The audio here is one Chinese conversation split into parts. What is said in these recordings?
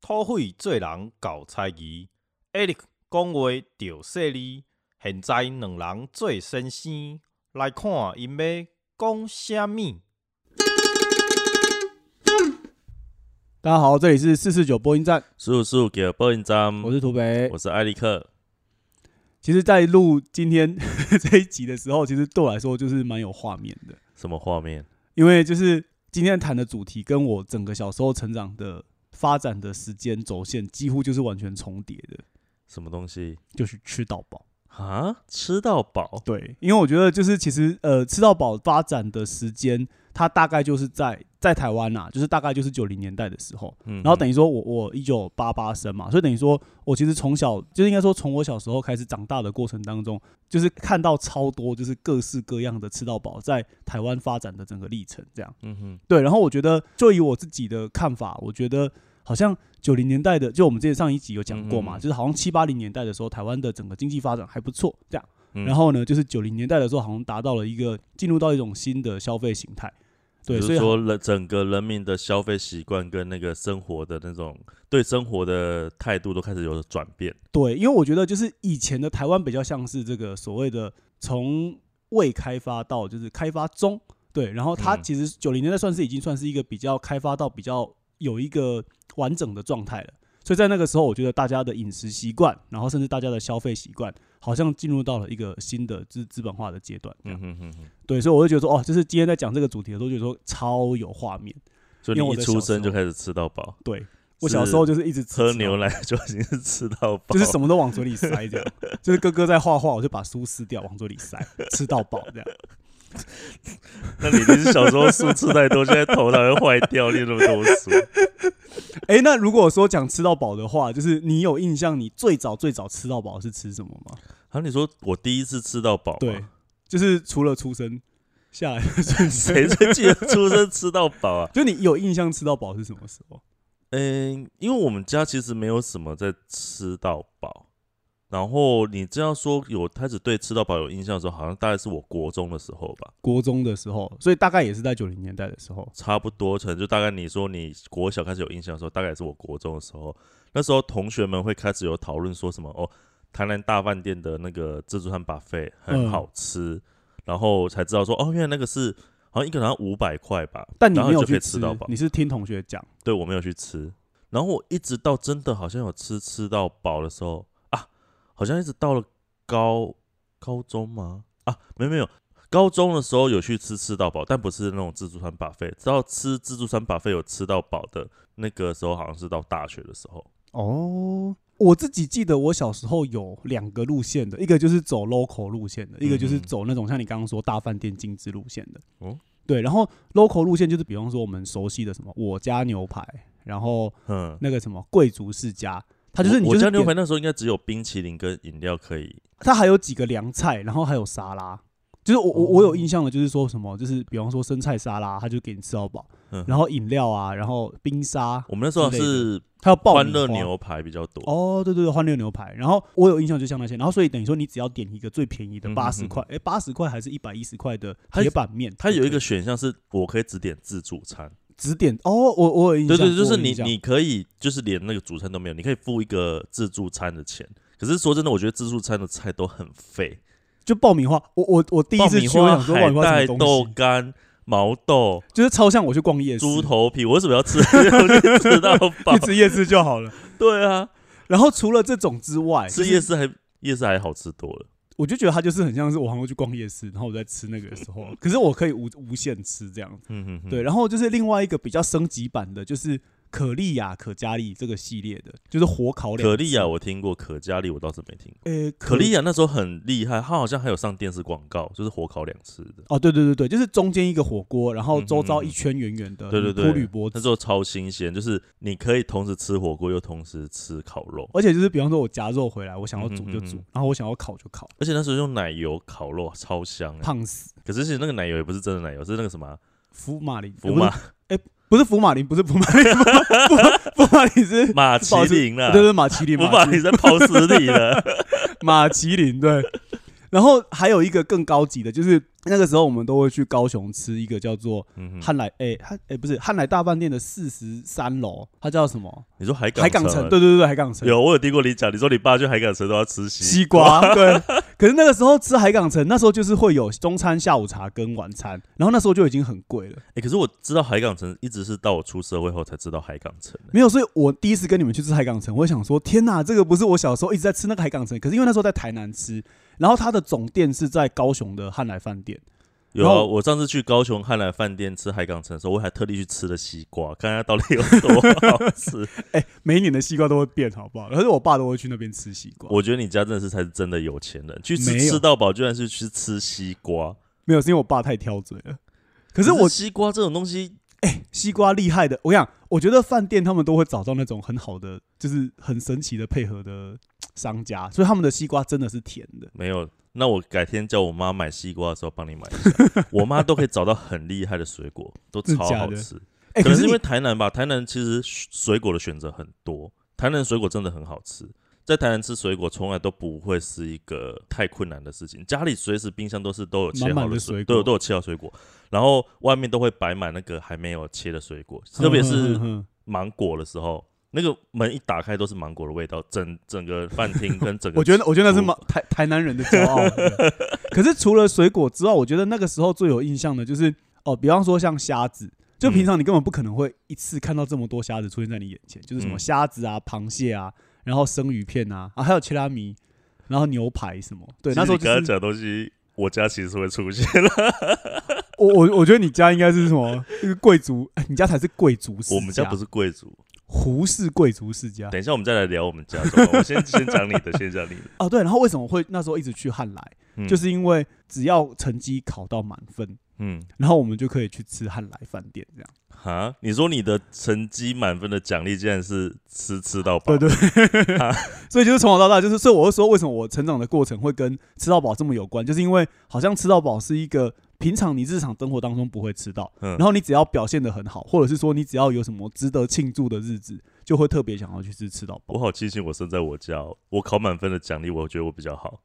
土匪做人搞猜疑，Eric 讲话着犀利。现在两人做先生，来看因要讲啥物。大家好，这里是四四九播音站，速速给播音站，我是土北我。是艾利克。其实，在录今天 这一集的时候，其实对我来说就是蛮有画面的，什么画面？因为就是今天谈的主题跟我整个小时候成长的发展的时间轴线几乎就是完全重叠的，什么东西就是吃到饱。啊？吃到饱？对，因为我觉得就是其实呃，吃到饱发展的时间，它大概就是在在台湾呐、就是大概就是九零年代的时候。嗯，然后等于说我我一九八八生嘛，所以等于说我其实从小就是应该说从我小时候开始长大的过程当中，就是看到超多就是各式各样的吃到饱在台湾发展的整个历程这样。嗯哼，对，然后我觉得就以我自己的看法，我觉得好像九零年代的，就我们之前上一集有讲过嘛，就是好像七八零年代的时候，台湾的整个经济发展还不错这样。嗯然后呢，就是九零年代的时候，好像达到了一个进入到一种新的消费形态。对，所以比如说人整个人民的消费习惯跟那个生活的那种对生活的态度都开始有转变。对，因为我觉得就是以前的台湾比较像是这个所谓的从未开发到就是开发中，对，然后它嗯其实九零年代算是已经算是一个比较开发到比较有一个完整的状态了。所以在那个时候，我觉得大家的饮食习惯，然后甚至大家的消费习惯，好像进入到了一个新的资资本化的阶段。这样嗯哼哼哼。对，所以我就觉得说，哦，就是今天在讲这个主题的时候，就觉得说超有画面。所以因你一出生就开始吃到饱，对我小时候就是一直吃喝牛奶就已经是吃到饱，就是什么都往嘴里塞，这样。就是哥哥在画画，我就把书撕掉，往嘴里塞，吃到饱这样。那你一定是小时候书吃太多，现在头脑会坏掉，念那么多书。哎、那如果说讲吃到饱的话，就是你有印象，你最早最早吃到饱是吃什么吗？啊，你说我第一次吃到饱，对，就是除了出生下来的瞬谁间，最记得出生吃到饱啊？就你有印象吃到饱是什么时候？嗯，因为我们家其实没有什么在吃到饱，然后你这样说有开始对吃到饱有印象的时候，好像大概是我国中的时候吧，国中的时候，所以大概也是在九零年代的时候。差不多，可能就大概你说你国小开始有印象的时候，大概也是我国中的时候，那时候同学们会开始有讨论说什么哦，台南大饭店的那个自助餐 buffet 很嗯好吃，然后才知道说哦，原来那个是好像一个人好像五百块吧，但你没有去吃以吃到饱，你是听同学讲。对我没有去吃，然后我一直到真的好像有吃吃到饱的时候啊，好像一直到了高高中吗？啊，没有没有，高中的时候有去吃吃到饱，但不是那种自助餐 buffet，直到吃自助餐 buffet 有吃到饱的那个时候，好像是到大学的时候。哦，我自己记得我小时候有两个路线的，一个就是走 local 路线的，一个就是嗯走那种像你刚刚说大饭店精致路线的。哦对，然后 local 路线就是比方说我们熟悉的什么我家牛排，然后嗯，那个什么贵族世家，它就是我你就是我家牛排那时候应该只有冰淇淋跟饮料可以。它还有几个凉菜，然后还有沙拉。就是我我我有印象的，就是说什么，就是比方说生菜沙拉，他就给你吃到饱，嗯，然后饮料啊，然后冰沙，我们那时候之类是还有爆欢米花乐牛排比较多。哦，对对对，欢乐牛排。然后我有印象，就像那些，然后所以等于说，你只要点一个最便宜的嗯八十嗯块，哎，八十块还是一百一十块的它铁板面，它有一个选项是我可以只点自助餐。只点哦，我我有印象，对对，就是你你可以就是连那个主餐都没有，你可以付一个自助餐的钱。可是说真的，我觉得自助餐的菜都很废，就爆米花，我我我第一次去，我、想说爆米花什么带、豆干、毛豆、就是超像我去逛夜市，猪头皮，我为什么要吃？吃到 饱去。吃夜市就好了。对啊，然后除了这种之外，吃夜市还夜市还好吃多了。我就觉得它就是很像是我好像去逛夜市，然后我在吃那个的时候，可是我可以无无限吃这样子。嗯哼哼，对，然后就是另外一个比较升级版的，就是可丽亚、可嘉丽这个系列的，就是火烤两可丽亚我听过，可嘉丽我倒是没听过。呃，可丽亚那时候很厉害，他好像还有上电视广告，就是火烤两次的。哦，对对对对，就是中间一个火锅，然后周遭一圈圆圆的，对对对脱铝箔，那时候超新鲜，就是你可以同时吃火锅又同时吃烤肉，而且就是比方说我夹肉回来，我想要煮就煮嗯嗯嗯，然后我想要烤就烤，而且那时候用奶油烤肉超香、欸。胖死。可是其实那个奶油也不是真的奶油，是那个什么啊福马林，福马呃不是不是福马林，不是福马林，福福马林是马麒麟了，对对马麒麟，福马林在跑死你了。马麒麟 对。然后还有一个更高级的，就是那个时候我们都会去高雄吃一个叫做汉来，哎、汉哎、不是汉来大饭店的四十三楼，它叫什么？你说海港海港城，对对对对，海港城。有我有听过你讲，你说你爸去海港城都要吃西西瓜，对。可是那个时候吃海港城，那时候就是会有中餐、下午茶跟晚餐，然后那时候就已经很贵了。哎、可是我知道海港城一直是到我出社会后才知道海港城、欸。没有，所以我第一次跟你们去吃海港城，我想说，天哪，这个不是我小时候一直在吃那个海港城，可是因为那时候在台南吃，然后它的总店是在高雄的汉来饭店。有啊，我上次去高雄汉来饭店吃海港城的时候，我还特地去吃了西瓜，看它到底有多好吃。哎、每一年的西瓜都会变，好不好？可是我爸都会去那边吃西瓜。我觉得你家真的是才是真的有钱人，去吃吃到饱，居然是去吃西瓜。没有，是因为我爸太挑嘴了。可是我西瓜这种东西，哎西瓜厉害的，我跟你讲，我觉得饭店他们都会找到那种很好的，就是很神奇的配合的商家，所以他们的西瓜真的是甜的。没有。那我改天叫我妈买西瓜的时候帮你买一下，我妈都可以找到很厉害的水果，都超好吃。哎、可能是因为台南吧，台南其实水果的选择很多，台南水果真的很好吃。在台南吃水果从来都不会是一个太困难的事情，家里随时冰箱都是都有切满好的水果都有都有切好水果，然后外面都会摆满那个还没有切的水果，特别嗯是芒果的时候，那个门一打开都是芒果的味道，整整个饭厅跟整个 我觉得我觉得那是台台南人的骄傲。可是除了水果之外，我觉得那个时候最有印象的就是哦，比方说像虾子。就平常你根本不可能会一次看到这么多虾子出现在你眼前，就是什么嗯虾子啊、螃蟹啊，然后生鱼片啊，啊还有切拉米，然后牛排什么。对，那时候刚刚讲的东西，我家其实是会出现我我我觉得你家应该是什么一个贵族，哎你家才是贵族，我们家不是贵族。胡氏贵族世家等一下我们再来聊我们家我先 先讲你的，先讲你的，哦。对，然后为什么会那时候一直去汉来，嗯就是因为只要成绩考到满分，嗯。然后我们就可以去吃汉来饭店这样。哈，你说你的成绩满分的奖励竟然是吃吃到饱？对对，所以就是从小到大，就是所以我就说，为什么我成长的过程会跟吃到饱这么有关，就是因为好像吃到饱是一个平常你日常生活当中不会吃到，嗯然后你只要表现的很好，或者是说你只要有什么值得庆祝的日子，就会特别想要去吃吃到饱。我好庆幸我生在我家哦，我考满分的奖励，我觉得我比较好，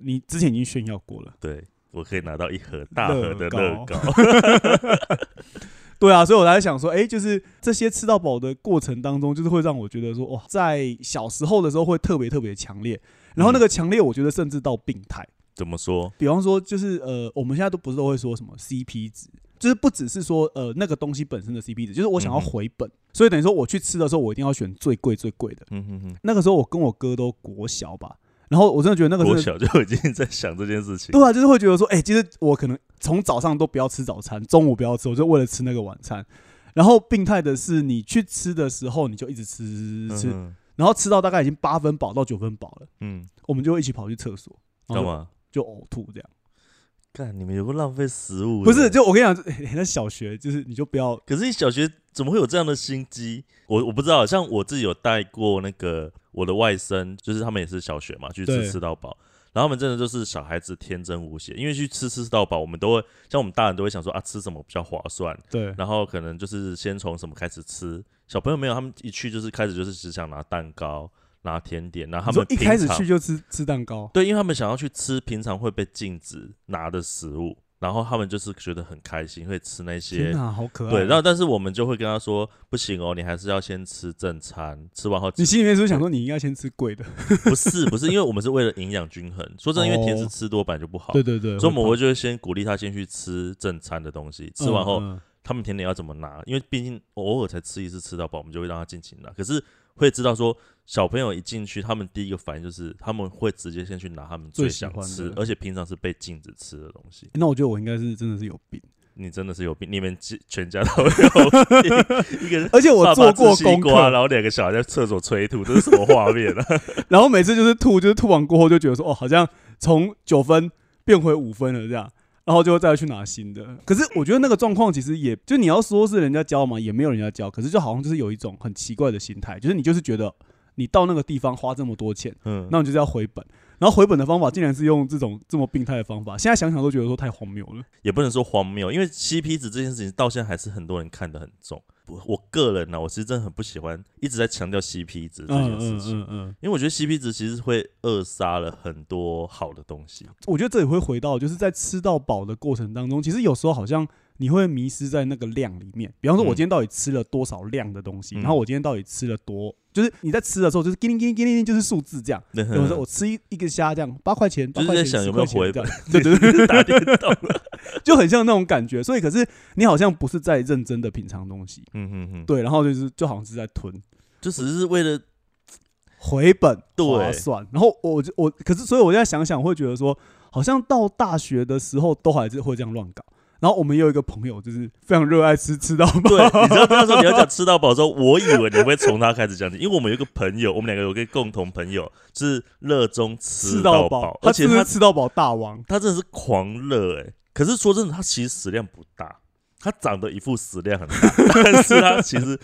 你之前已经炫耀过了，对我可以拿到一盒大盒的乐乐高。对啊，所以我才想说，哎、就是这些吃到饱的过程当中，就是会让我觉得说，哇，在小时候的时候会特别特别强烈，然后那个强烈，我觉得甚至到病态。怎么说？比方说，就是呃，我们现在都不是都会说什么 CP 值，就是不只是说呃那个东西本身的 CP 值，就是我想要回本，所以等于说我去吃的时候，我一定要选最贵最贵的。嗯哼哼，那个时候我跟我哥都国小吧，然后我真的觉得那个我是，小就已经在想这件事情。对啊，就是会觉得说，哎、其实我可能从早上都不要吃早餐，中午不要吃，我就为了吃那个晚餐。然后病态的是，你去吃的时候，你就一直吃吃吃然后吃到大概已经八分饱到九分饱了，嗯，我们就会一起跑去厕所，然后就干嘛？就呕吐这样。干，你们有没有浪费食物？不是，就我跟你讲，欸那小学就是你就不要可是你小学怎么会有这样的心机？我我不知道，像我自己有带过那个我的外甥，就是他们也是小学嘛，去吃吃到饱。然后他们真的就是小孩子天真无邪，因为去吃吃到饱，我们都会像我们大人都会想说啊，吃什么比较划算，对然后可能就是先从什么开始吃。小朋友没有，他们一去就是开始就是只想拿蛋糕、拿甜点，然后他们一开始去就吃吃蛋糕，对，因为他们想要去吃平常会被禁止拿的食物，然后他们就是觉得很开心，会吃那天些。哪，好可爱。对，然后但是我们就会跟他说，不行哦，你还是要先吃正餐，吃完后你心里面是不是想说你应该先吃贵的？不是不是，因为我们是为了营养均衡。说真的，因为甜食哦吃多本来就不好，对对对，所以我们会会就会先鼓励他先去吃正餐的东西，吃完后、嗯嗯他们甜点要怎么拿，因为毕竟偶尔才吃一次吃到饱，我们就会让他尽情拿。可是会知道说，小朋友一进去，他们第一个反应就是他们会直接先去拿他们最想吃，而且平常是被禁止吃的东西。那我觉得我应该是真的是有病，你真的是有病，你们全全家都有病。一个 而且我做过功课，然课，后两个小孩在厕所催吐，这是什么画面啊？然后每次就是吐，就是吐完过后就觉得说，哦，好像从九分变回五分了这样。然后就再去拿新的，可是我觉得那个状况其实也就你要说是人家教嘛，也没有人家教，可是就好像就是有一种很奇怪的心态，就是你就是觉得你到那个地方花这么多钱，嗯，那你就是要回本。然后回本的方法竟然是用这种这么病态的方法，现在想想都觉得说太荒谬了。也不能说荒谬，因为 CP 值这件事情到现在还是很多人看得很重。我我个人呢、我其实真的很不喜欢一直在强调 CP 值这件事情，嗯嗯，因为我觉得 CP 值其实会扼杀了很多好的东西。我觉得这也会回到就是在吃到饱的过程当中，其实有时候好像你会迷失在那个量里面。比方说，我嗯今天到底吃了多少量的东西，嗯然后我今天到底吃了多，就是你在吃的时候就是叮铃叮铃叮铃，就是数字这样。对有时候我吃一一个虾这样八块钱，就是八块钱在想有没有10块钱回这样对对对，打电动，就很像那种感觉。所以可是你好像不是在认真的品尝东西，嗯哼哼，对，然后就是就好像是在吞。就只是为了回本对划算。然后我就我可是所以我现在想想会觉得说，好像到大学的时候都还是会这样乱搞。然后我们也有一个朋友，就是非常热爱吃吃到饱，对，你知道那时候你要讲吃到饱的时候，我以为你会从他开始讲起，因为我们有一个朋友，我们两个有个共同朋友是热衷吃吃到饱，而且他吃到饱大王。他真的是狂热哎、可是说真的，他其实食量不大，他长得一副食量很大，但是他其实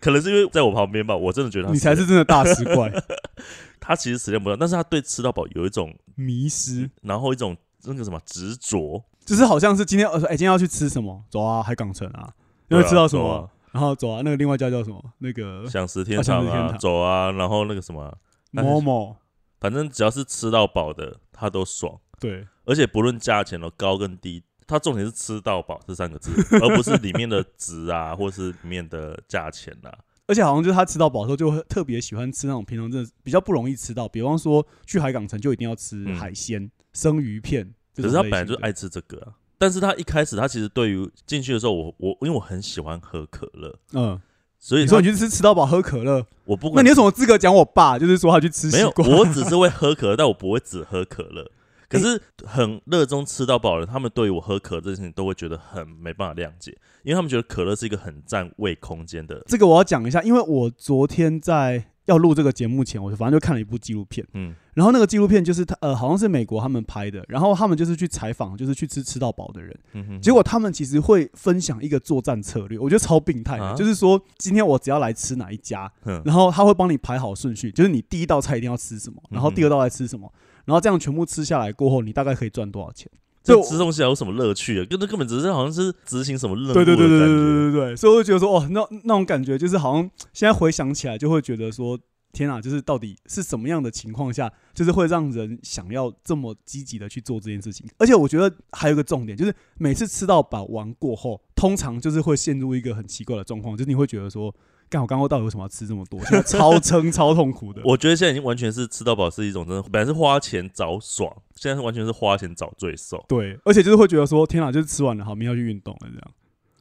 可能是因为在我旁边吧，我真的觉得他你才是真的大食怪，他其实食量不大，但是他对吃到饱有一种，迷失，然后一种那个什么执着，就是好像是今天呃，哎、今天要去吃什么？走啊，海港城啊，你会对啊吃到什么？然后走啊，那个另外一家叫什么？那个享食天堂啊，走啊，然后那个什么，某某，反正只要是吃到饱的，他都爽。对，而且不论价钱哦，高跟低，它重点是吃到饱这三个字，而不是里面的值啊，或是里面的价钱啊。而且好像就是他吃到饱的时候，就会特别喜欢吃那种平常真的比较不容易吃到，比方说去海港城就一定要吃嗯海鲜、生鱼片。可是他本来就爱吃这个啊。但是他一开始，他其实对于进去的时候，我我因为我很喜欢喝可乐，嗯，所以你说你去吃吃到饱喝可乐，我不管那你有什么资格讲我爸？就是说他去吃没有，我只是会喝可乐，但我不会只喝可乐。可是很热衷吃到饱的人，他们对于我喝可乐这件事情都会觉得很没办法谅解，因为他们觉得可乐是一个很占胃空间的。这个我要讲一下，因为我昨天在要录这个节目前，我反正就看了一部纪录片，嗯。然后那个纪录片就是他呃好像是美国他们拍的，然后他们就是去采访，就是去吃吃到饱的人，嗯哼，结果他们其实会分享一个作战策略，我觉得超病态的，啊？就是说今天我只要来吃哪一家，哼然后他会帮你排好顺序，就是你第一道菜一定要吃什么，然后第二道菜吃什么，然后这样全部吃下来过后，你大概可以赚多少钱？这所以我吃东西还有什么乐趣啊？根本根本只是好像是执行什么任务对的感觉。对对对对对对对，所以我就觉得说，哦，那那种感觉就是好像现在回想起来，就会觉得说，天啊，就是到底是什么样的情况下，就是会让人想要这么积极的去做这件事情？而且我觉得还有一个重点，就是每次吃到饱完过后，通常就是会陷入一个很奇怪的状况，就是你会觉得说，干我刚刚到底为什么要吃这么多？现在超 撑超痛苦的。我觉得现在已经完全是吃到饱是一种真的，本来是花钱找爽，现在是完全是花钱找罪受。对，而且就是会觉得说，天啊，就是吃完了，好，明天要去运动了，这样，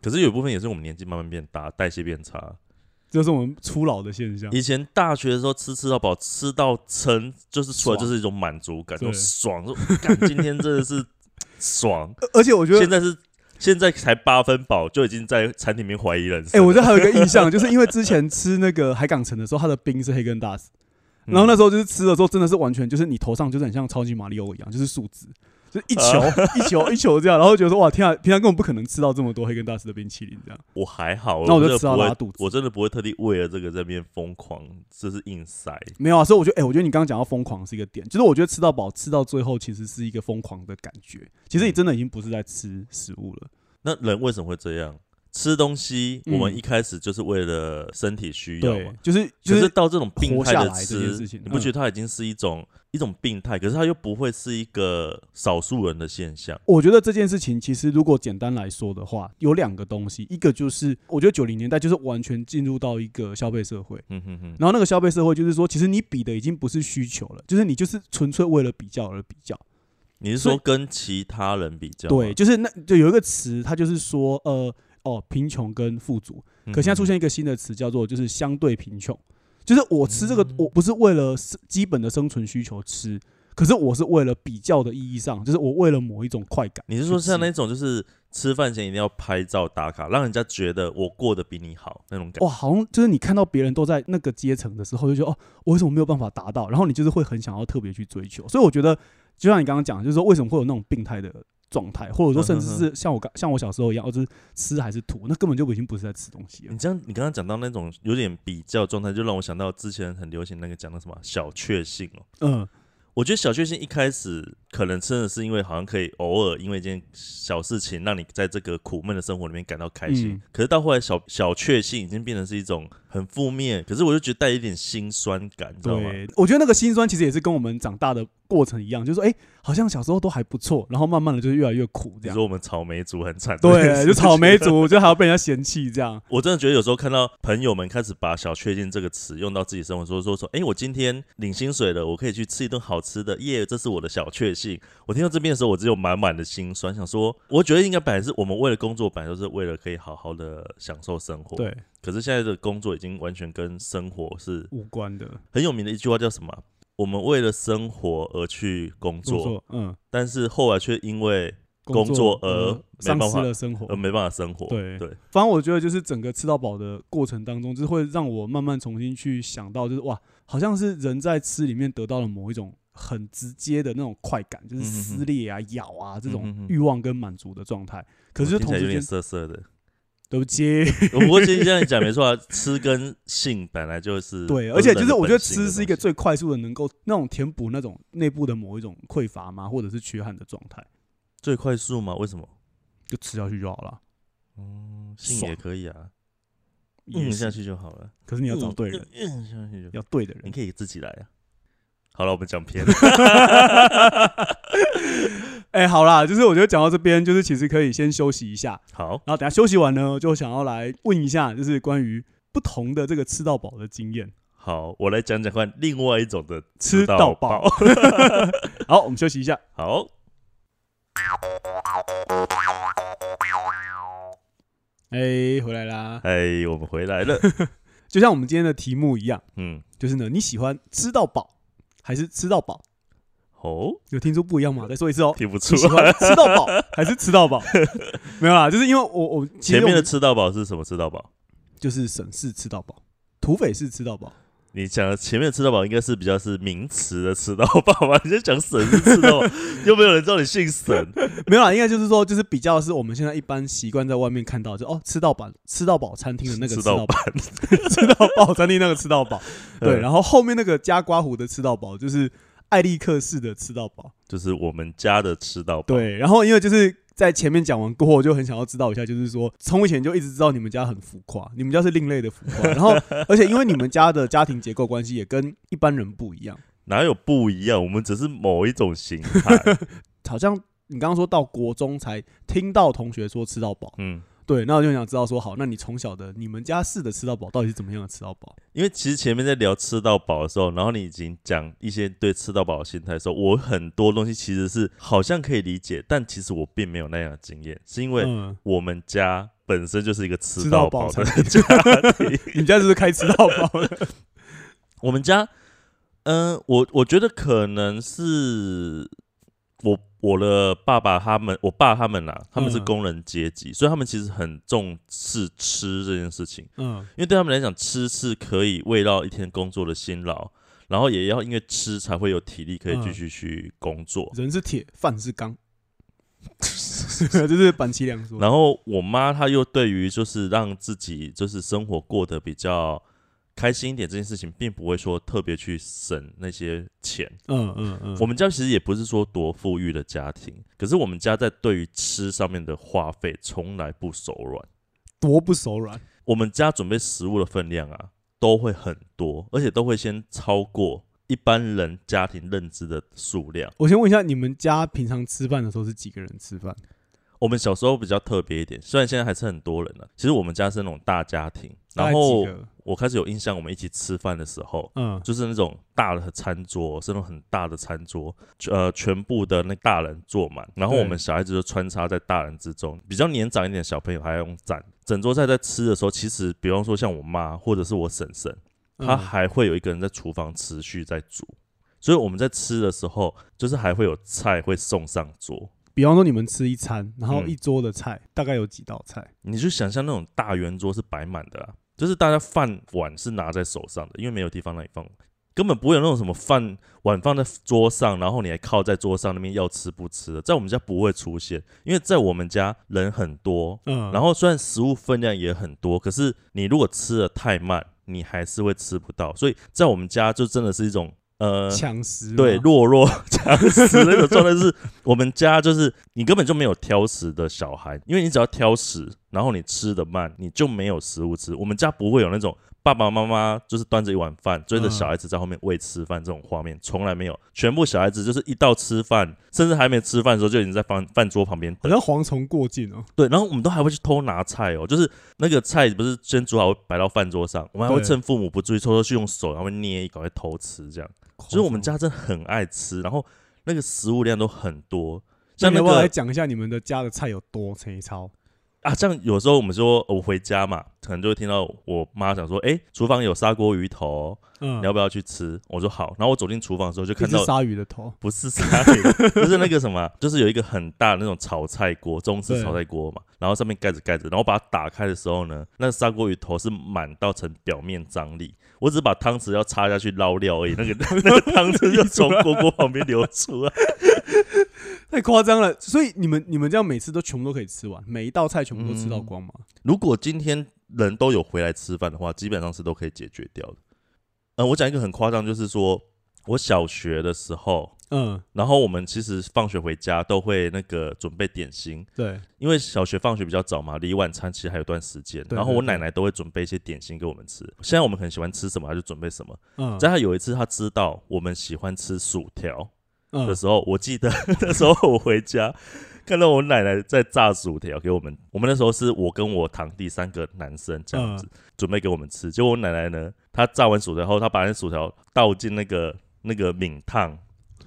可是有一部分也是我们年纪慢慢变大，代谢变差。这是我们初老的现象。以前大学的时候吃吃到饱，吃到撑，就是出来就是一种满足感，对那种爽，说今天真的是爽。而而且我觉得现在是现在才八分饱，就已经在餐厅里面怀疑人生。哎、我这还有一个印象，就是因为之前吃那个海港城的时候，它的冰是黑根大斯，然后那时候就是吃的时候，真的是完全就是你头上就是很像超级马里奥一样，就是树脂，就一球、一球一球这样，然后觉得说哇天啊，平常根本不可能吃到这么多黑根大师的冰淇淋这样。我还好，那我就吃到拉肚子我真的不会特地为了这个在那边疯狂，这是硬塞。没有啊，所以我觉得，哎、我觉得你刚刚讲到疯狂是一个点，就是我觉得吃到饱吃到最后其实是一个疯狂的感觉，其实你真的已经不是在吃食物了。那人为什么会这样？吃东西，嗯我们一开始就是为了身体需要嘛。，就是就是是到这种病态的吃你不嗯觉得它已经是一种一种病态？可是它又不会是一个少数人的现象。我觉得这件事情其实如果简单来说的话，有两个东西，一个就是我觉得九零年代就是完全进入到一个消费社会，嗯哼哼，然后那个消费社会就是说，其实你比的已经不是需求了，就是你就是纯粹为了比较而比较。你是说跟其他人比较？对，就是那就有一个词，它就是说呃哦贫穷跟富足，可现在出现一个新的词叫做就是相对贫穷，就是我吃这个嗯我不是为了基本的生存需求吃。可是我是为了比较的意义上，就是我为了某一种快感。你是说像那种就是吃饭前一定要拍照打卡，让人家觉得我过得比你好那种感觉？哇，好像就是你看到别人都在那个阶层的时候，就觉得哦，我为什么没有办法达到？然后你就是会很想要特别去追求。所以我觉得，就像你刚刚讲，就是说为什么会有那种病态的状态，或者说甚至是像我刚像我小时候一样，哦，就是吃还是吐，那根本就已经不是在吃东西了你。这样，你刚刚讲到那种有点比较状态，就让我想到之前很流行那个讲的什么小确幸哦。嗯，我觉得小确幸一开始可能真的是因为好像可以偶尔因为一件小事情让你在这个苦闷的生活里面感到开心，嗯可是到后来小小确幸已经变成是一种很负面，可是我就觉得带一点心酸感，你知道吗？对，我觉得那个心酸其实也是跟我们长大的过程一样，就是说，哎、好像小时候都还不错，然后慢慢的就是越来越苦这样你说。我们草莓族很惨，对，就草莓。族，就还要被人家嫌弃这样。我真的觉得有时候看到朋友们开始把“小确幸”这个词用到自己生活，说说说，哎、我今天领薪水了，我可以去吃一顿好吃的，耶，这是我的小确幸。我听到这边的时候，我只有满满的心酸，想说，我觉得应该本来是我们为了工作，本来就是为了可以好好的享受生活。。对，可是现在的工作已经完全跟生活是无关的很有名的一句话，叫什么啊？我们为了生活而去工作，工作，嗯，但是后来却因为工作而丧失了生活而。没办法生活。对对，反正我觉得就是整个吃到饱的过程当中，就是会让我慢慢重新去想到，就是哇，好像是人在吃里面得到了某一种很直接的那种快感，就是撕裂啊、咬啊这种欲望跟满足的状态。可是同时间，涩涩的。对不起，不过其实这样讲没错啊，吃跟性本来就是对，都而且就是我觉得吃是一个最快速的能够那种填补那种内部的某一种匮乏嘛，或者是缺憾的状态，最快速吗？为什么？就吃下去就好了。嗯，性也可以啊，也是嗯下去就好了。可是你要找对人，嗯，嗯下去就要对的人。你可以自己来啊。好了，我们讲偏 哎、好啦，就是我觉得讲到这边，就是其实可以先休息一下，好，然后等下休息完呢，就想要来问一下，就是关于不同的这个吃到饱的经验。好，我来讲讲看另外一种的吃到到饱。好，我们休息一下。好，哎、回来啦。哎，我们回来了。就像我们今天的题目一样，嗯，就是呢，你喜欢吃到饱还是吃到饱？哦，有听出不一样吗？再说一次哦。听不出。吃到饱 还是吃到饱？没有啦，就是因为我我前面的吃到饱是什么吃到饱？就是省事吃到饱，土匪是吃到饱。你讲的前面的吃到饱应该是比较是名词的吃到饱吧？你在讲神是吃到饱，又没有人知道你姓沈。没有啦，应该就是说，就是比较是我们现在一般习惯在外面看到，就哦吃到饱吃到饱餐厅的那个吃到饱，吃到饱 餐厅那个吃到饱，对，嗯然后后面那个加刮胡的吃到饱就是艾利克式的吃到饱，就是我们家的吃到饱。，对，然后因为就是在前面讲完过后，我就很想要知道一下，就是说从以前就一直知道你们家很浮夸，你们家是另类的浮夸，然后 而且因为你们家的家庭结构关系也跟一般人不一样，哪有不一样？我们只是某一种形态。好像你刚刚说到国中才听到同学说吃到饱，嗯，对，那我就想知道说，好，那你从小的你们家式的吃到饱到底是怎么样的吃到饱？因为其实前面在聊吃到饱的时候，然后你已经讲一些对吃到饱的心态的时候，我很多东西其实是好像可以理解，但其实我并没有那样的经验，是因为嗯，我们家本身就是一个吃吃到到饱的家庭。你家是不是开吃到饱的？我们家，嗯、我我觉得可能是我我的爸爸他们，我爸他们啦，他们是嗯工人阶级，所以他们其实很重视吃这件事情，嗯，因为对他们来讲，吃是可以慰劳一天工作的辛劳，然后也要因为吃才会有体力可以继嗯续去工作。人是铁，饭是钢，就是板崎良说。然后我妈她又对于就是让自己就是生活过得比较开心一点这件事情，并不会说特别去省那些钱。嗯嗯嗯，我们家其实也不是说多富裕的家庭，可是我们家在对于吃上面的花费从来不手软。多不手软。我们家准备食物的分量啊，都会很多，而且都会先超过一般人家庭认知的数量。我先问一下，你们家平常吃饭的时候是几个人吃饭？我们小时候比较特别一点，虽然现在还是很多人了、其实我们家是那种大家庭，然后？我开始有印象，我们一起吃饭的时候，嗯就是那种大的餐桌，是那种很大的餐桌，呃，全部的那大人坐满，然后我们小孩子就穿插在大人之中。比较年长一点的小朋友还要用站。整桌菜在吃的时候，其实比方说像我妈或者是我婶婶，她嗯还会有一个人在厨房持续在煮，所以我们在吃的时候，就是还会有菜会送上桌。比方说你们吃一餐，然后嗯一桌的菜大概有几道菜？你就想象那种大圆桌是摆满的啊，就是大家饭碗是拿在手上的，因为没有地方让你放，根本不会有那种什么饭碗放在桌上，然后你还靠在桌上那边要吃不吃的，在我们家不会出现，因为在我们家人很多，嗯，然后虽然食物分量也很多，可是你如果吃的太慢，你还是会吃不到，所以在我们家就真的是一种。呃，抢食对，弱弱强食那种状态是，我们家就是你根本就没有挑食的小孩，因为你只要挑食，然后你吃的慢，你就没有食物吃。我们家不会有那种爸爸妈妈就是端着一碗饭追着嗯小孩子在后面喂吃饭这种画面，从来没有。全部小孩子就是一到吃饭，甚至还没吃饭的时候就已经在饭饭桌旁边等。好像蝗虫过境哦。对，然后我们都还会去偷拿菜哦，就是那个菜不是先煮好摆到饭桌上，我们还会趁父母不注意，偷偷去用手，然后捏一搞，会偷吃这样。就是我们，家真的很爱吃，然后那个食物量都很多。那你像那个要不要来讲一下你们的家的菜有多粗糙？啊，像有时候我们说我回家嘛，可能就会听到我妈讲说：“哎、厨房有砂锅鱼头哦，嗯你要不要去吃？”我说好。然后我走进厨房的时候就看到鲨鱼的头，不是鲨鱼，就是那个什么，就是有一个很大的那种炒菜锅，中式炒菜锅嘛，然后上面盖着盖着，然后把它打开的时候呢，那个砂锅鱼头是满到成表面张力，我只是把汤匙要插下去捞料而已，那个 那个汤匙就从锅锅旁边流出来。太夸张了。所以你们你们这样每次都全部都可以吃完，每一道菜全部都吃到光吗？如果今天人都有回来吃饭的话，基本上是都可以解决掉的。嗯、我讲一个很夸张，就是说我小学的时候，嗯，然后我们其实放学回家都会那个准备点心，对，因为小学放学比较早嘛，离晚餐其实还有段时间。对然后我奶奶都会准备一些点心给我们吃。现在我们很喜欢吃什么，她就准备什么。嗯，在她有一次她知道我们喜欢吃薯条嗯的时候，我记得 那时候我回家看到我奶奶在炸薯条给我们。我们那时候是我跟我堂弟三个男生这样子、准备给我们吃。结果我奶奶呢，她炸完薯条后，她把那薯条倒进那个那个抿烫。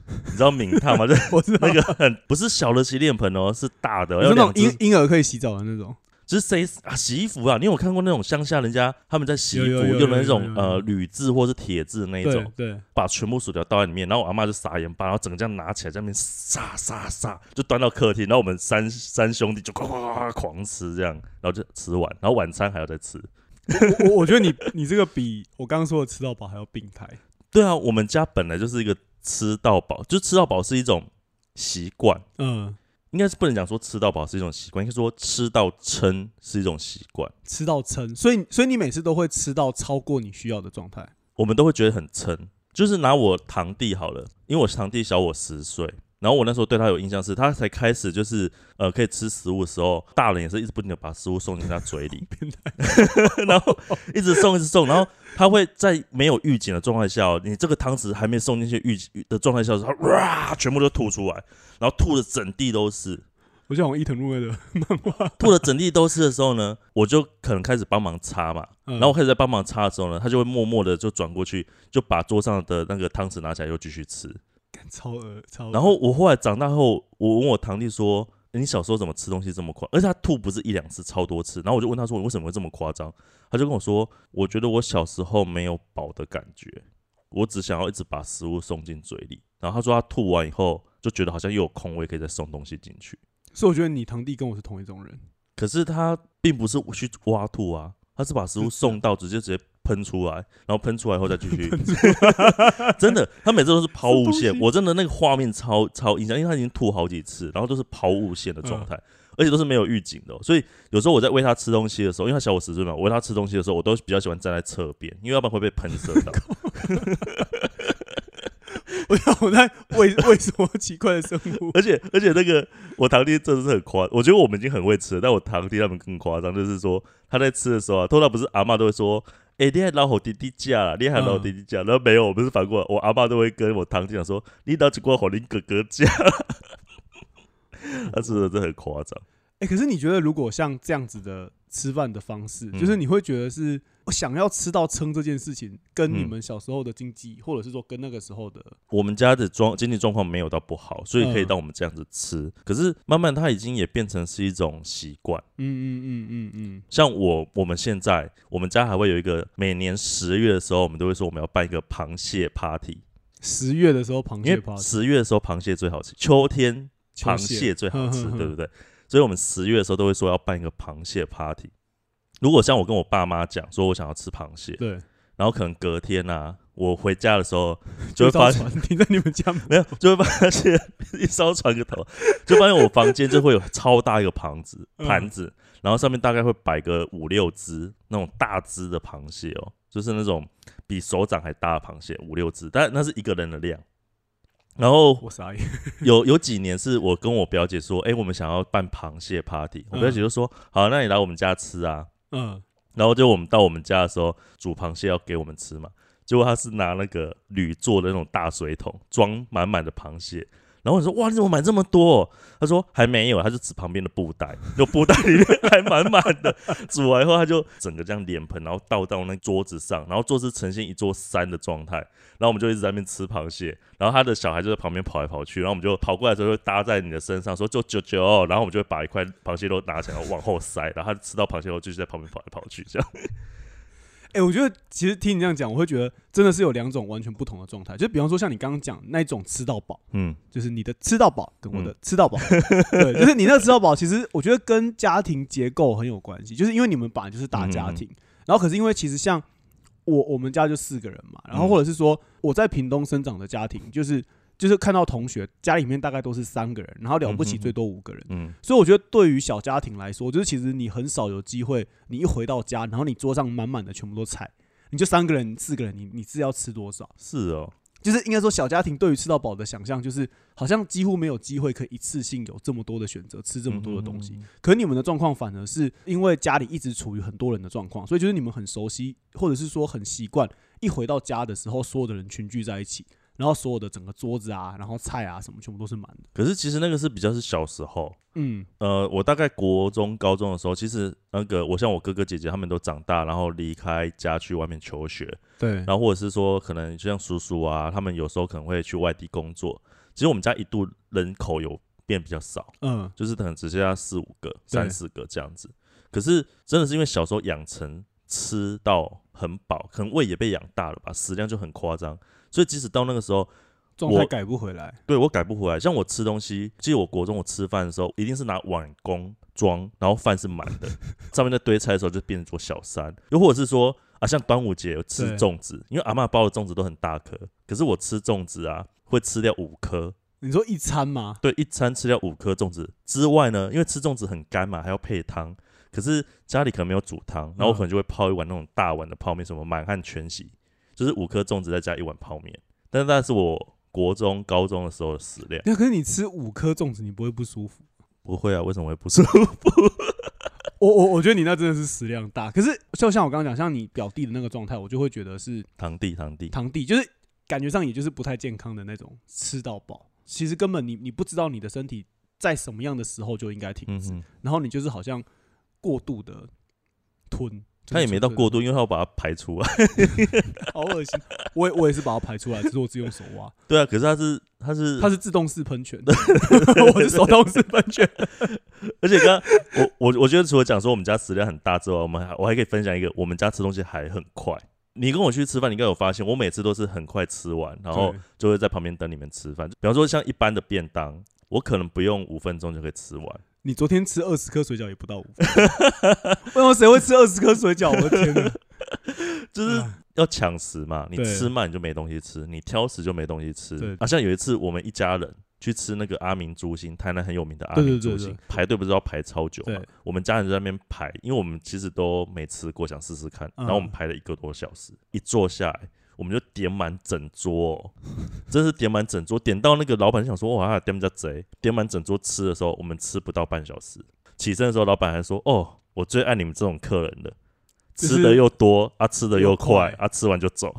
你知道抿烫吗？就 是我知道那个很不是小的洗脸盆哦，是大的，我是那种只婴婴儿可以洗澡的那种。就是谁啊洗衣服啊？你有看过那种乡下人家他们在洗衣服用的那种呃铝制或是铁制的那一种，对，把全部薯条倒在里面，然后我阿妈就撒盐巴，然后整个这样拿起来在那边撒撒撒，就端到客厅，然后我们三三兄弟就夸夸夸狂吃这样，然后就吃完，然后晚餐还要再吃。我我我觉得你 你这个比我刚刚说的吃到饱还要病态。对啊，我们家本来就是一个吃到饱，就吃到饱是一种习惯，嗯，应该是不能讲说吃到饱是一种习惯，应该说吃到撑是一种习惯。吃到撑，所以所以你每次都会吃到超过你需要的状态。我们都会觉得很撑。就是拿我堂弟好了，因为我堂弟小我十岁，然后我那时候对他有印象是，他才开始就是呃可以吃食物的时候，大人也是一直不停的把食物送进他嘴里，然后一直送一直送，然后他会在没有预警的状态下哦，你这个汤匙还没送进去预警的状态下他哇全部都吐出来，然后吐的整地都是。我像我伊藤润二的。漫画，吐的整地都是的时候呢，我就可能开始帮忙擦嘛，嗯。然后我开始在帮忙擦的时候呢，他就会默默的就转过去，就把桌上的那个汤匙拿起来又继续吃。干超恶超恶。然后我后来长大后，我问我堂弟说：“诶你小时候怎么吃东西这么快？”而且他吐不是一两次，超多次。然后我就问他说：“你为什么会这么夸张？”他就跟我说：“我觉得我小时候没有饱的感觉，我只想要一直把食物送进嘴里。”然后他说他吐完以后就觉得好像又有空位可以再送东西进去。所以我觉得你堂弟跟我是同一种人。可是他并不是去挖吐啊，他是把食物送到直接直接喷出来，然后喷出来后再继续。真的，他每次都是抛物线我真的那个画面超超印象，因为他已经吐好几次，然后都是抛物线的状态。而且都是没有预警的哦、所以有时候我在喂他吃东西的时候，因为他小我十岁嘛，我喂他吃东西的时候，我都比较喜欢站在侧边，因为要不然会被喷射到。我想我在喂为什么奇怪的生物？而且而且那个我堂弟真的是很夸，我觉得我们已经很会吃了，但我堂弟他们更夸张，就是说他在吃的时候啊，通常不是阿嬷都会说。哎、你还老好弟弟嫁啦，你还老弟弟嫁，然后没有，我们是反过来，我阿爸都会跟我堂弟讲说，你拿几罐火林哥哥嫁，他吃的真的很夸张。哎、可是你觉得如果像这样子的吃饭的方式，嗯就是你会觉得是我想要吃到撑这件事情，跟你嗯们小时候的经济，或者是说跟那个时候的，我们家的状经济状况没有到不好，所以可以嗯让我们这样子吃。可是慢慢它已经也变成是一种习惯。嗯嗯嗯嗯嗯，像我我们现在我们家还会有一个每年十月的时候，我们都会说我们要办一个螃蟹 party，十月的时候螃蟹趴，十月的时候螃蟹最好吃，秋天螃蟹最好吃，对不对？所以我们十月的时候都会说要办一个螃蟹 party。如果像我跟我爸妈讲说我想要吃螃蟹，对，然后可能隔天啊，我回家的时候就会发现 停在你们家门，没有，就会发现一艘船个头，就发现我房间就会有超大一个盘子嗯盘子，然后上面大概会摆个五六只那种大只的螃蟹哦，就是那种比手掌还大的螃蟹，五六只，但那是一个人的量。然后我傻眼。有有几年是我跟我表姐说，哎、我们想要办螃蟹 party，我表姐就说，好，那你来我们家吃啊。嗯，然后就我们到我们家的时候，煮螃蟹要给我们吃嘛，结果他是拿那个铝做的那种大水桶装满满的螃蟹。然后我说哇，你怎么买这么多？他说还没有，他就指旁边的布袋，就布袋里面还满满的。煮完以后，他就整个这样脸盆，然后倒到那桌子上，然后桌子呈现一座山的状态。然后我们就一直在那边吃螃蟹，然后他的小孩就在旁边跑来跑去，然后我们就跑过来的时候就搭在你的身上，说就九九，然后我们就会把一块螃蟹肉拿起来往后塞，然后他吃到螃蟹肉继续在旁边跑来跑去，这样。哎、我觉得其实听你这样讲，我会觉得真的是有两种完全不同的状态。就比方说像你刚刚讲那一种吃到饱，嗯，就是你的吃到饱跟我的嗯。吃到饱，对，就是你那个吃到饱，其实我觉得跟家庭结构很有关系，就是因为你们本来就是大家庭，然后可是因为其实像我我们家就四个人嘛，然后嗯。或者是说我在屏东生长的家庭，就是就是看到同学家里面大概都是三个人，然后了不起最多五个人，嗯。所以我觉得对于小家庭来说，就是其实你很少有机会，你一回到家，然后你桌上满满的全部都菜，你就三个人、四个人，你你是要吃多少？是哦，就是应该说小家庭对于吃到饱的想象，就是好像几乎没有机会可以一次性有这么多的选择，吃这么多的东西。嗯可你们的状况反而是因为家里一直处于很多人的状况，所以就是你们很熟悉，或者是说很习惯，一回到家的时候，所有的人群聚在一起，然后所有的整个桌子啊，然后菜啊什么全部都是满的。可是其实那个是比较是小时候，嗯呃，我大概国中、高中的时候，其实那个我像我哥哥姐姐他们都长大，然后离开家去外面求学，对然后或者是说可能就像叔叔啊，他们有时候可能会去外地工作。其实我们家一度人口有变比较少，嗯就是可能只剩下四五个、三四个这样子。可是真的是因为小时候养成吃到很饱，可能胃也被养大了吧，食量就很夸张，所以即使到那个时候，我状态改不回来。对我改不回来。像我吃东西，记得我国中我吃饭的时候，一定是拿碗公装，然后饭是满的，上面在堆菜的时候就变成做小三，又或者是说啊，像端午节有吃粽子，因为阿嬷包的粽子都很大颗，可是我吃粽子啊会吃掉五颗。你说一餐吗？对，一餐吃掉五颗粽子之外呢，因为吃粽子很干嘛，还要配汤。可是家里可能没有煮汤，然后我可能就会泡一碗那种大碗的泡面，什么满汉全席，就是五颗粽子再加一碗泡面。但是那是我国中、高中的时候的食量。那可是你吃五颗粽子，你不会不舒服？不会啊，为什么会不舒服？我我我觉得你那真的是食量大。可是就像我刚刚讲，像你表弟的那个状态，我就会觉得是堂弟，堂弟，堂弟，就是感觉上也就是不太健康的那种吃到饱。其实根本你你不知道你的身体在什么样的时候就应该停止，嗯，然后你就是好像过度的吞。他也没到过度，因为他要把它排出来。好恶心。我也我也是把它排出来，只是我只用手挖，对啊，可是它是它是它是自动式喷泉，我是手动式喷泉。而且刚刚我我我觉得除了讲说我们家食量很大之外，我们还我还可以分享一个，我们家吃东西还很快。你跟我去吃饭，你应该有发现，我每次都是很快吃完，然后就会在旁边等你们吃饭。比方说像一般的便当，我可能不用五分钟就可以吃完。你昨天吃二十颗水饺也不到五分钟，为什么谁会吃二十颗水饺？我的天哪！就是啊要抢食嘛，你吃慢你就没东西吃，你挑食就没东西吃对。啊，像有一次我们一家人去吃那个阿明猪心，台南很有名的阿明猪心排队不是要排超久嘛？我们家人在那边排，因为我们其实都没吃过，想试试看。嗯然后我们排了一个多小时，一坐下来。我们就点满整桌、哦，真是点满整桌，点到那个老板想说，哇，点比较贼，点满整桌吃的时候，我们吃不到半小时。起身的时候，老板还说，哦，我最爱你们这种客人了，吃的又多啊，吃的又又快快啊，吃完就走。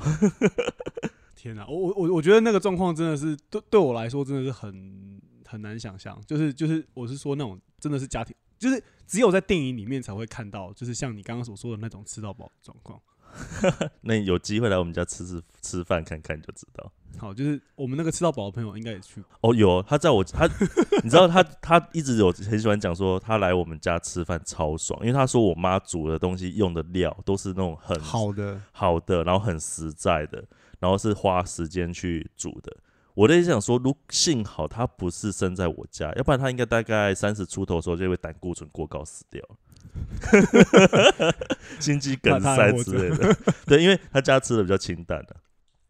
天哪，我我我我觉得那个状况真的是对对我来说真的是很很难想象，就是就是我是说那种真的是家庭，就是只有在电影里面才会看到，就是像你刚刚所说的那种吃到饱的状况。那有机会来我们家吃吃吃饭看看就知道。好，就是我们那个吃到饱的朋友应该也去，哦，有他在我 他，你知道他他一直有很喜欢讲说他来我们家吃饭超爽，因为他说我妈煮的东西用的料都是那种很好的，好的，然后很实在的，然后是花时间去煮的。我在想说，如幸好他不是生在我家，要不然他应该大概三十出头的时候就会胆固醇过高死掉了，心肌梗塞之类的。对，因为他家吃的比较清淡的、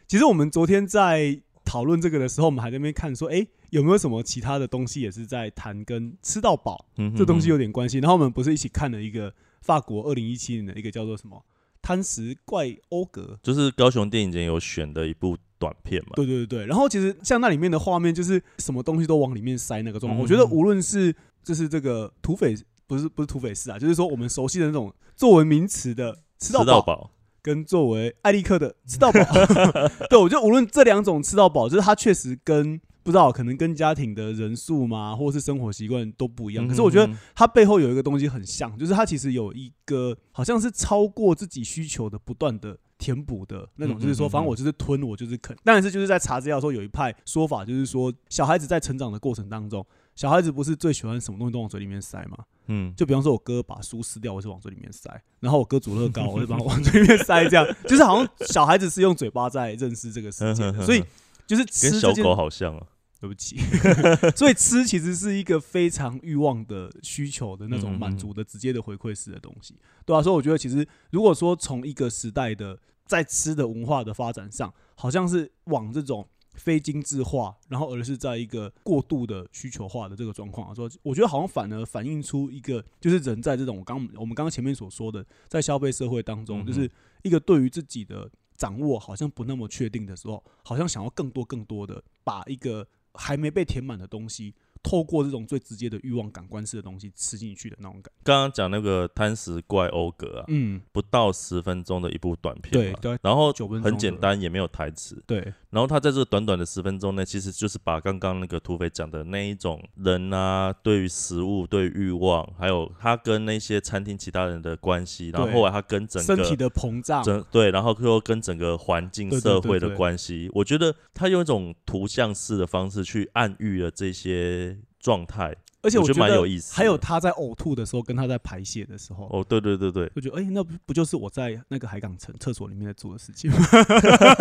其实我们昨天在讨论这个的时候，我们还在那边看说，哎、有没有什么其他的东西也是在谈跟吃到饱嗯这东西有点关系？然后我们不是一起看了一个法国二零一七年的一个叫做什么贪食怪欧格，就是高雄电影节有选的一部短片嘛。对对对对，然后其实像那里面的画面，就是什么东西都往里面塞那个状况。嗯我觉得无论是就是这个土匪，不是不是土匪式啊，就是说我们熟悉的那种作为名词的吃到饱，跟作为艾利克的吃到饱，对我觉得无论这两种吃到饱，就是它确实跟不知道可能跟家庭的人数嘛，或是生活习惯都不一样。可是我觉得它背后有一个东西很像，就是它其实有一个好像是超过自己需求的不断的填补的那种，嗯就是说，反正我就是吞，我就是啃。当然是就是在查资料的时候有一派说法，就是说小孩子在成长的过程当中，小孩子不是最喜欢什么东西都往嘴里面塞嘛？嗯，就比方说我哥把书撕掉，我是往嘴里面塞；然后我哥煮乐高，我就把它往嘴里面塞，这样。就是好像小孩子是用嘴巴在认识这个世界的，所以就是跟小狗好像啊。对不起，所以吃其实是一个非常欲望的需求的那种满足的直接的回馈式的东西，对啊，所以我觉得其实如果说从一个时代的在吃的文化的发展上，好像是往这种非精致化，然后而是在一个过度的需求化的这个状况来说，我觉得好像反而反映出一个就是人在这种刚我们刚刚前面所说的在消费社会当中，就是一个对于自己的掌握好像不那么确定的时候，好像想要更多更多的把一个还没被填满的东西，透过这种最直接的欲望感官式的东西吃进去的那种感。刚刚讲那个贪食怪欧格啊，嗯，不到十分钟的一部短片嘛，对对然后9分钟很简单，也没有台词。对，然后他在这短短的十分钟内，其实就是把刚刚那个土匪讲的那一种人啊，对于食物、对于欲望，还有他跟那些餐厅其他人的关系，然后对。后来他跟整个身体的膨胀，整对，然后又跟整个环境、社会的关系，我觉得他用一种图像式的方式去暗喻了这些状态。而且我觉得蛮有意思还有他在呕吐的时候，跟他在排泄的时候，哦，对对对对，我觉得，哎、那不不就是我在那个海港城厕所里面在做的事情吗？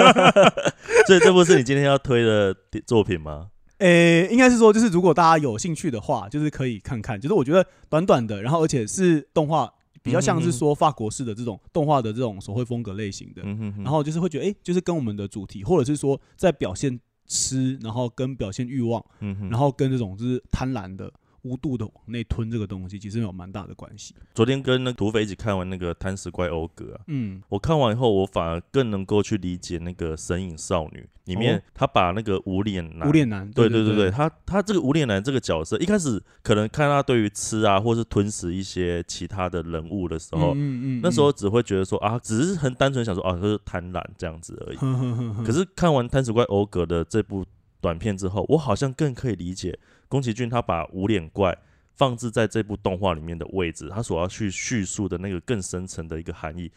所以这部是你今天要推的作品吗？诶、应该是说，就是如果大家有兴趣的话，就是可以看看。就是我觉得短短的，然后而且是动画，比较像是说法国式的这种动画的这种手绘风格类型的。嗯哼哼，然后就是会觉得，诶、就是跟我们的主题，或者是说在表现吃，然后跟表现欲望，嗯哼，然后跟这种就是贪婪的、无度的往内吞这个东西，其实有蛮大的关系。昨天跟那土匪一起看完那个《贪食怪欧格》啊，嗯，我看完以后，我反而更能够去理解那个《神隐少女》里面哦，他把那个无脸男无脸男，对对对对对对，他他这个无脸男这个角色，一开始可能看他对于吃啊，或是吞食一些其他的人物的时候，嗯嗯嗯，那时候只会觉得说啊，只是很单纯想说啊，就是贪婪这样子而已。可是看完《贪食怪欧格》的这部短片之后，我好像更可以理解宫崎骏他把无脸怪放置在这部动画里面的位置，他所要去叙述的那个更深层的一个含义，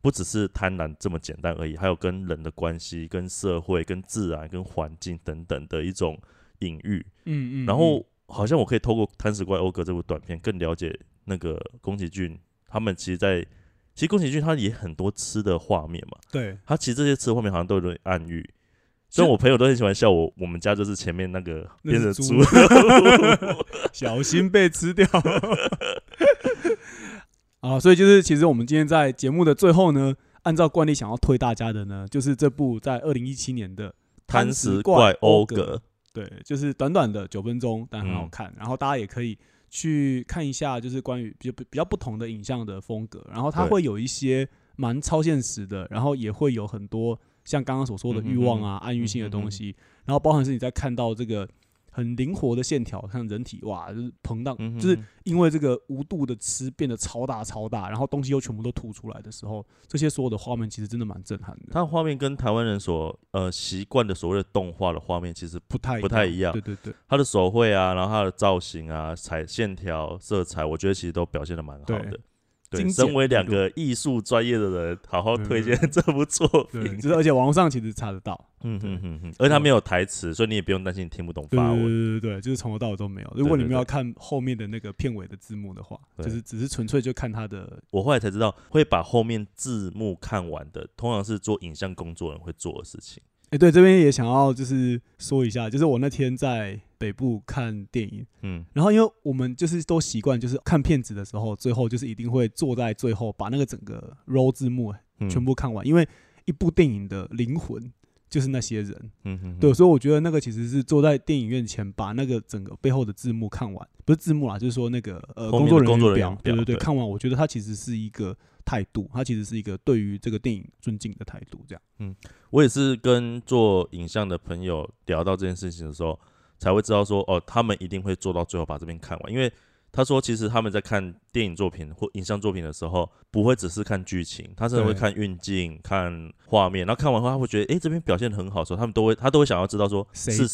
不只是贪婪这么简单而已，还有跟人的关系、跟社会、跟自然、跟环境等等的一种隐喻。嗯嗯，然后好像我可以透过《贪食怪欧格》这部短片，更了解那个宫崎骏他们其实在，其实宫崎骏他也很多吃的画面嘛。对，他其实这些吃的画面好像都有点暗喻。虽然我朋友都很喜欢笑我，我们家就是前面那个那变是成猪猪，小心被吃掉。啊，所以就是其实我们今天在节目的最后呢，按照惯例想要推大家的呢，就是这部在二零一七年的《贪食怪欧格》。对，就是短短的九分钟，但很好嗯看。然后大家也可以去看一下，就是关于比较比较不同的影像的风格。然后它对会有一些蛮超现实的，然后也会有很多像刚刚所说的欲望啊、暗喻性的东西。然后包含是你在看到这个很灵活的线条，像人体哇，就是膨胀，嗯就是因为这个无度的吃变得超大超大，然后东西又全部都吐出来的时候，这些所有的画面其实真的蛮震撼的。它的画面跟台湾人所呃习惯的所谓的动画的画面其实不太不太一样对对对，它的手绘啊，然后它的造型啊、彩线条、色彩，我觉得其实都表现的蛮好的。对，身为两个艺术专业的人，好好推荐 这部作，品。就是而且网络上其实查得到。嗯哼哼哼，而且它没有台词，所以你也不用担心你听不懂对对法文。对对对，就是从头到尾都没有。如果你们要看后面的那个片尾的字幕的话，就是只是纯粹就看它的。我后来才知道，会把后面字幕看完的，通常是做影像工作人会做的事情。哎，对，这边也想要就是说一下，就是我那天在北部看电影，嗯，然后因为我们就是都习惯，就是看片子的时候，最后就是一定会坐在最后把那个整个 roll 字幕嗯。全部看完，因为一部电影的灵魂就是那些人。嗯对，所以我觉得那个其实是坐在电影院前，把那个整个背后的字幕看完，不是字幕啦，就是说那个呃工作人工作人表员，表。对对对，对。看完我觉得它其实是一个态度，他其实是一个对于这个电影尊敬的态度，这样。嗯。我也是跟做影像的朋友聊到这件事情的时候，才会知道说，哦，他们一定会做到最后把这边看完，因为他说，其实他们在看电影作品或影像作品的时候，不会只是看剧情，他甚至会看运镜、看画面，然后看完后他会觉得，诶，这边表现得很好的时候，他们都会他都会想要知道说是？谁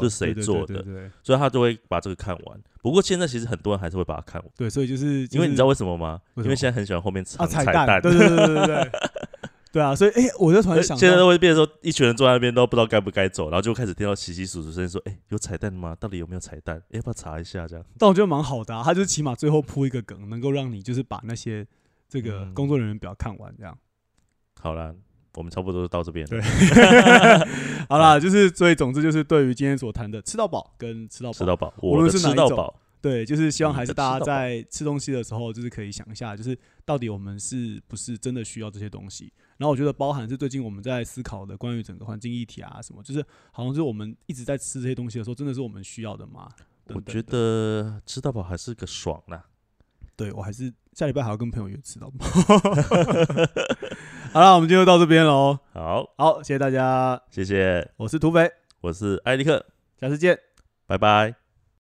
是谁做的，所以他就会把这个看完。不过现在其实很多人还是会把它看完，对，所以就是因为你知道为为什么吗？因为现在很喜欢后面啊藏彩蛋，对对对对对 对，啊，所以哎，我就突然想现在到，都会变成说，一群人坐在那边都不知道该不该走，然后就开始听到稀稀疏疏声音说：“哎、有彩蛋吗？到底有没有彩蛋？要不要查一下？”这样，但我觉得蛮好的啊，他就是起码最后铺一个梗，能够让你就是把那些这个嗯工作人员表看完，这样。好了，我们差不多就到这边了。对 好啦，就是所以总之就是对于今天所谈的吃到饱跟吃到饱，吃到饱，无论是哪一种吃到饱，对，就是希望还是大家在吃东西的时候，就是可以想一下，就是到底我们是不是真的需要这些东西。然后我觉得包含是最近我们在思考的关于整个环境议题啊什么，就是好像是我们一直在吃这些东西的时候，真的是我们需要的吗？等我觉得吃到饱还是个爽啦。对我还是下礼拜还要跟朋友约吃到饱。好了，我们今天就到这边喽。好，好，谢谢大家，谢谢，我是土匪，我是艾利克，下次见。拜拜。